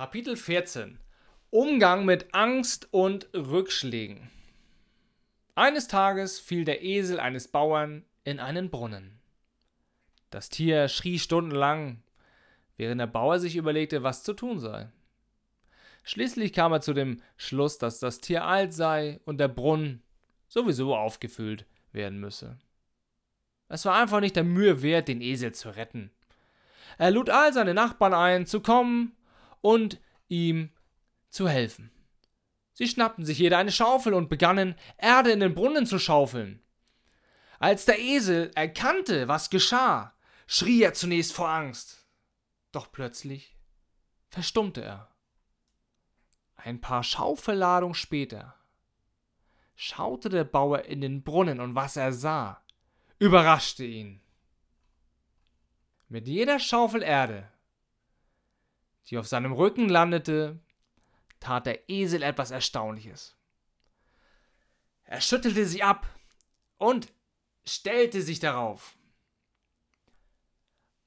Kapitel 14 Umgang mit Angst und Rückschlägen. Eines Tages fiel der Esel eines Bauern in einen Brunnen. Das Tier schrie stundenlang, während der Bauer sich überlegte, was zu tun sei. Schließlich kam er zu dem Schluss, dass das Tier alt sei und der Brunnen sowieso aufgefüllt werden müsse. Es war einfach nicht der Mühe wert, den Esel zu retten. Er lud all seine Nachbarn ein, zu kommen und ihm zu helfen. Sie schnappten sich jeder eine Schaufel und begannen, Erde in den Brunnen zu schaufeln. Als der Esel erkannte, was geschah, schrie er zunächst vor Angst. Doch plötzlich verstummte er. Ein paar Schaufelladungen später schaute der Bauer in den Brunnen und was er sah, überraschte ihn. Mit jeder Schaufel Erde die auf seinem Rücken landete, tat der Esel etwas Erstaunliches. Er schüttelte sie ab und stellte sich darauf.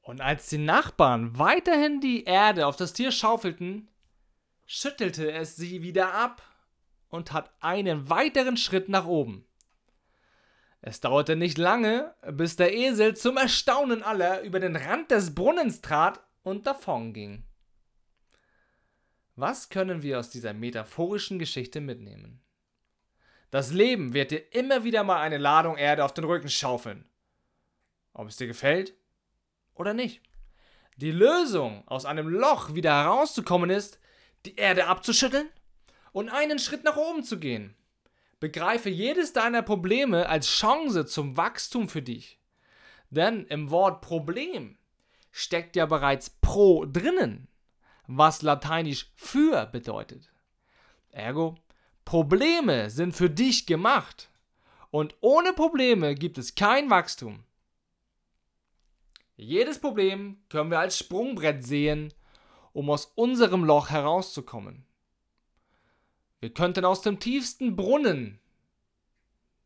Und als die Nachbarn weiterhin die Erde auf das Tier schaufelten, schüttelte es sie wieder ab und tat einen weiteren Schritt nach oben. Es dauerte nicht lange, bis der Esel zum Erstaunen aller über den Rand des Brunnens trat und davonging. Was können wir aus dieser metaphorischen Geschichte mitnehmen? Das Leben wird dir immer wieder mal eine Ladung Erde auf den Rücken schaufeln. Ob es dir gefällt oder nicht. Die Lösung, aus einem Loch wieder herauszukommen, ist, die Erde abzuschütteln und einen Schritt nach oben zu gehen. Begreife jedes deiner Probleme als Chance zum Wachstum für dich. Denn im Wort Problem steckt ja bereits Pro drinnen was lateinisch für bedeutet. Ergo, Probleme sind für dich gemacht. Und ohne Probleme gibt es kein Wachstum. Jedes Problem können wir als Sprungbrett sehen, um aus unserem Loch herauszukommen. Wir könnten aus dem tiefsten Brunnen,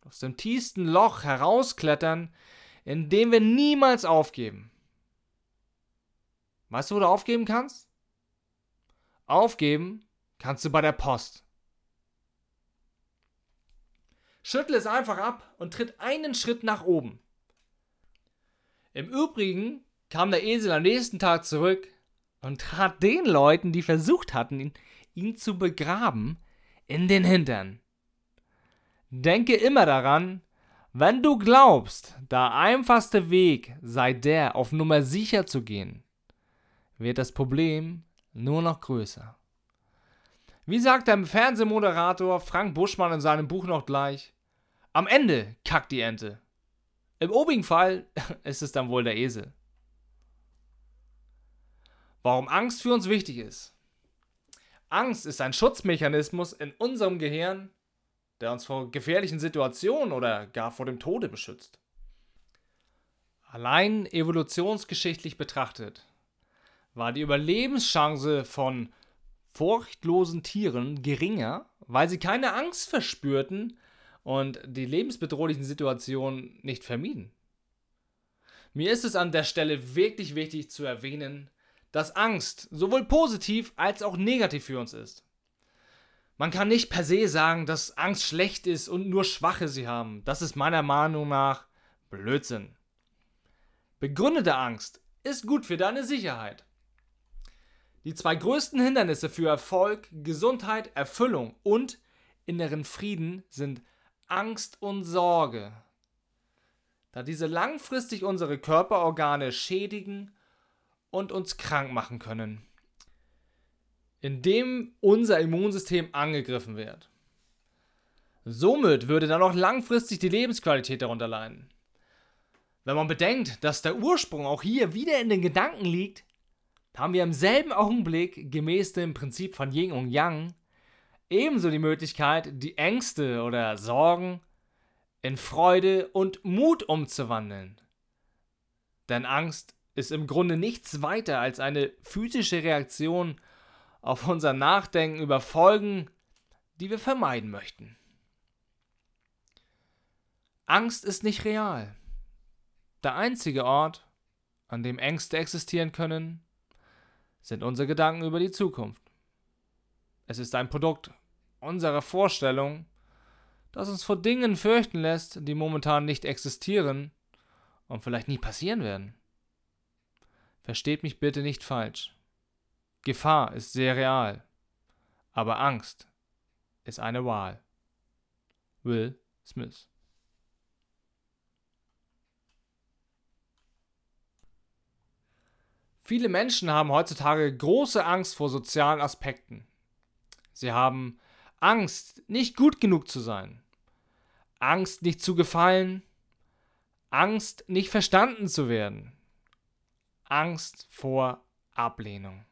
aus dem tiefsten Loch herausklettern, indem wir niemals aufgeben. Weißt du, wo du aufgeben kannst? Aufgeben kannst du bei der Post. Schüttle es einfach ab und tritt einen Schritt nach oben. Im Übrigen kam der Esel am nächsten Tag zurück und trat den Leuten, die versucht hatten, ihn, ihn zu begraben, in den Hintern. Denke immer daran, wenn du glaubst, der einfachste Weg sei der, auf Nummer sicher zu gehen, wird das Problem nur noch größer. Wie sagt der Fernsehmoderator Frank Buschmann in seinem Buch noch gleich? Am Ende kackt die Ente. Im obigen Fall ist es dann wohl der Esel. Warum Angst für uns wichtig ist. Angst ist ein Schutzmechanismus in unserem Gehirn, der uns vor gefährlichen Situationen oder gar vor dem Tode beschützt. Allein evolutionsgeschichtlich betrachtet war die Überlebenschance von furchtlosen Tieren geringer, weil sie keine Angst verspürten und die lebensbedrohlichen Situationen nicht vermieden. Mir ist es an der Stelle wirklich wichtig zu erwähnen, dass Angst sowohl positiv als auch negativ für uns ist. Man kann nicht per se sagen, dass Angst schlecht ist und nur Schwache sie haben. Das ist meiner Meinung nach Blödsinn. Begründete Angst ist gut für deine Sicherheit. Die zwei größten Hindernisse für Erfolg, Gesundheit, Erfüllung und inneren Frieden sind Angst und Sorge, da diese langfristig unsere Körperorgane schädigen und uns krank machen können, indem unser Immunsystem angegriffen wird. Somit würde dann auch langfristig die Lebensqualität darunter leiden. Wenn man bedenkt, dass der Ursprung auch hier wieder in den Gedanken liegt, haben wir im selben Augenblick, gemäß dem Prinzip von Yin und Yang, ebenso die Möglichkeit, die Ängste oder Sorgen in Freude und Mut umzuwandeln. Denn Angst ist im Grunde nichts weiter als eine physische Reaktion auf unser Nachdenken über Folgen, die wir vermeiden möchten. Angst ist nicht real. Der einzige Ort, an dem Ängste existieren können, sind unsere Gedanken über die Zukunft. Es ist ein Produkt unserer Vorstellung, das uns vor Dingen fürchten lässt, die momentan nicht existieren und vielleicht nie passieren werden. Versteht mich bitte nicht falsch. Gefahr ist sehr real, aber Angst ist eine Wahl. Will Smith Viele Menschen haben heutzutage große Angst vor sozialen Aspekten. Sie haben Angst, nicht gut genug zu sein. Angst, nicht zu gefallen. Angst, nicht verstanden zu werden. Angst vor Ablehnung.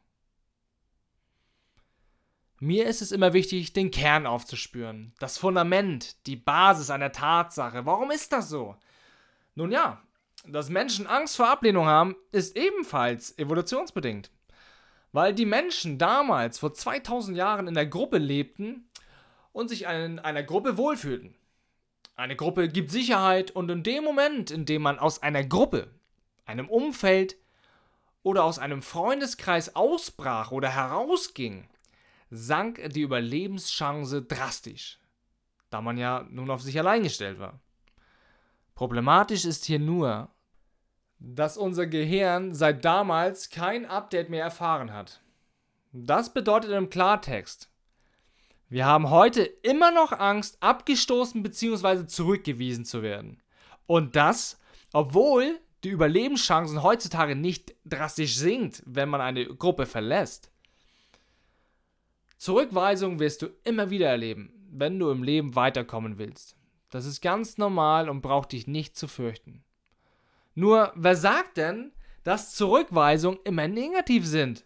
Mir ist es immer wichtig, den Kern aufzuspüren, das Fundament, die Basis einer Tatsache. Warum ist das so? Nun ja, dass Menschen Angst vor Ablehnung haben, ist ebenfalls evolutionsbedingt. Weil die Menschen damals vor 2000 Jahren in der Gruppe lebten und sich in einer Gruppe wohlfühlten. Eine Gruppe gibt Sicherheit und in dem Moment, in dem man aus einer Gruppe, einem Umfeld oder aus einem Freundeskreis ausbrach oder herausging, sank die Überlebenschance drastisch, da man ja nun auf sich allein gestellt war. Problematisch ist hier nur, dass unser Gehirn seit damals kein Update mehr erfahren hat. Das bedeutet im Klartext, wir haben heute immer noch Angst, abgestoßen bzw. zurückgewiesen zu werden. Und das, obwohl die Überlebenschancen heutzutage nicht drastisch sinkt, wenn man eine Gruppe verlässt. Zurückweisung wirst du immer wieder erleben, wenn du im Leben weiterkommen willst. Das ist ganz normal und braucht dich nicht zu fürchten. Nur, wer sagt denn, dass Zurückweisungen immer negativ sind?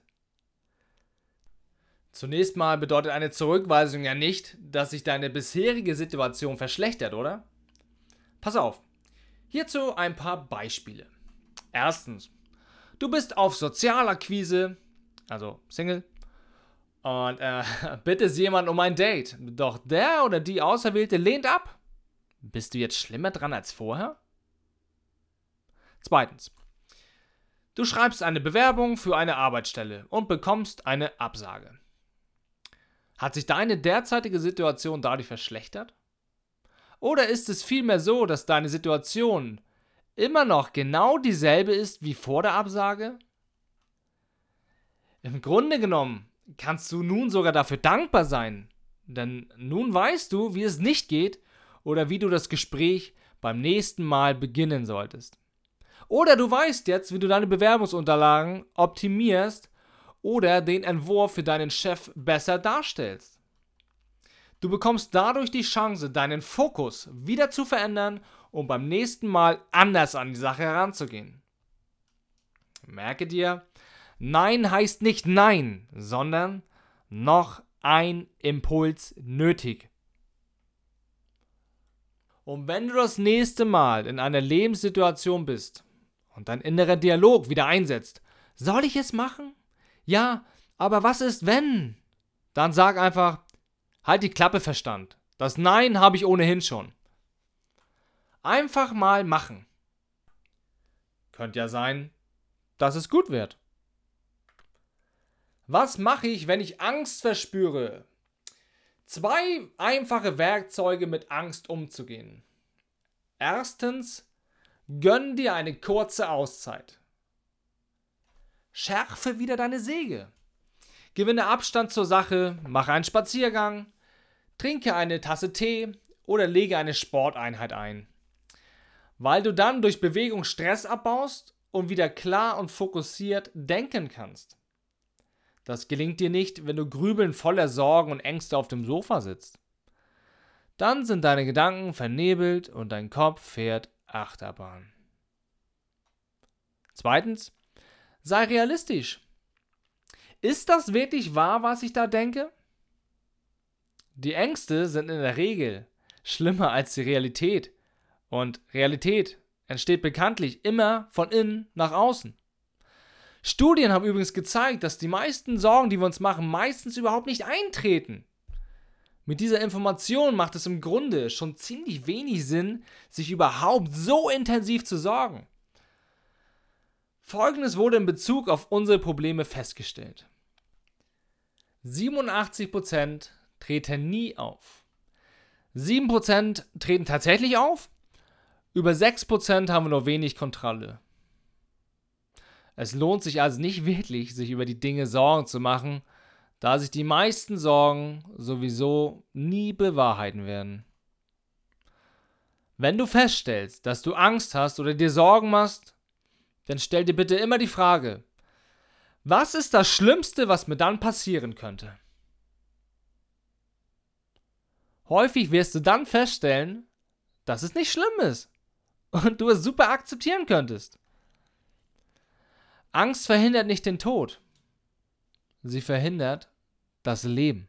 Zunächst mal bedeutet eine Zurückweisung ja nicht, dass sich deine bisherige Situation verschlechtert, oder? Pass auf. Hierzu ein paar Beispiele. Erstens, du bist auf Sozialakquise, also Single, und äh, bittest jemand um ein Date. Doch der oder die Auserwählte lehnt ab. Bist du jetzt schlimmer dran als vorher? Zweitens. Du schreibst eine Bewerbung für eine Arbeitsstelle und bekommst eine Absage. Hat sich deine derzeitige Situation dadurch verschlechtert? Oder ist es vielmehr so, dass deine Situation immer noch genau dieselbe ist wie vor der Absage? Im Grunde genommen kannst du nun sogar dafür dankbar sein, denn nun weißt du, wie es nicht geht oder wie du das Gespräch beim nächsten Mal beginnen solltest. Oder du weißt jetzt, wie du deine Bewerbungsunterlagen optimierst oder den Entwurf für deinen Chef besser darstellst. Du bekommst dadurch die Chance, deinen Fokus wieder zu verändern und beim nächsten Mal anders an die Sache heranzugehen. Merke dir, Nein heißt nicht Nein, sondern noch ein Impuls nötig. Und wenn du das nächste Mal in einer Lebenssituation bist, und dein innerer Dialog wieder einsetzt. Soll ich es machen? Ja, aber was ist wenn? Dann sag einfach, halt die Klappe Verstand. Das Nein habe ich ohnehin schon. Einfach mal machen. Könnte ja sein, dass es gut wird. Was mache ich, wenn ich Angst verspüre? Zwei einfache Werkzeuge mit Angst umzugehen. Erstens, Gönn dir eine kurze Auszeit. Schärfe wieder deine Säge. Gewinne Abstand zur Sache, mache einen Spaziergang, trinke eine Tasse Tee oder lege eine Sporteinheit ein. Weil du dann durch Bewegung Stress abbaust und wieder klar und fokussiert denken kannst. Das gelingt dir nicht, wenn du grübeln voller Sorgen und Ängste auf dem Sofa sitzt. Dann sind deine Gedanken vernebelt und dein Kopf fährt Achterbahn. Zweitens, sei realistisch. Ist das wirklich wahr, was ich da denke? Die Ängste sind in der Regel schlimmer als die Realität. Und Realität entsteht bekanntlich immer von innen nach außen. Studien haben übrigens gezeigt, dass die meisten Sorgen, die wir uns machen, meistens überhaupt nicht eintreten. Mit dieser Information macht es im Grunde schon ziemlich wenig Sinn, sich überhaupt so intensiv zu sorgen. Folgendes wurde in Bezug auf unsere Probleme festgestellt. 87% treten nie auf. 7% treten tatsächlich auf. Über 6% haben nur wenig Kontrolle. Es lohnt sich also nicht wirklich, sich über die Dinge Sorgen zu machen, da sich die meisten Sorgen sowieso nie bewahrheiten werden. Wenn du feststellst, dass du Angst hast oder dir Sorgen machst, dann stell dir bitte immer die Frage, was ist das Schlimmste, was mir dann passieren könnte? Häufig wirst du dann feststellen, dass es nicht schlimm ist und du es super akzeptieren könntest. Angst verhindert nicht den Tod. Sie verhindert das Leben.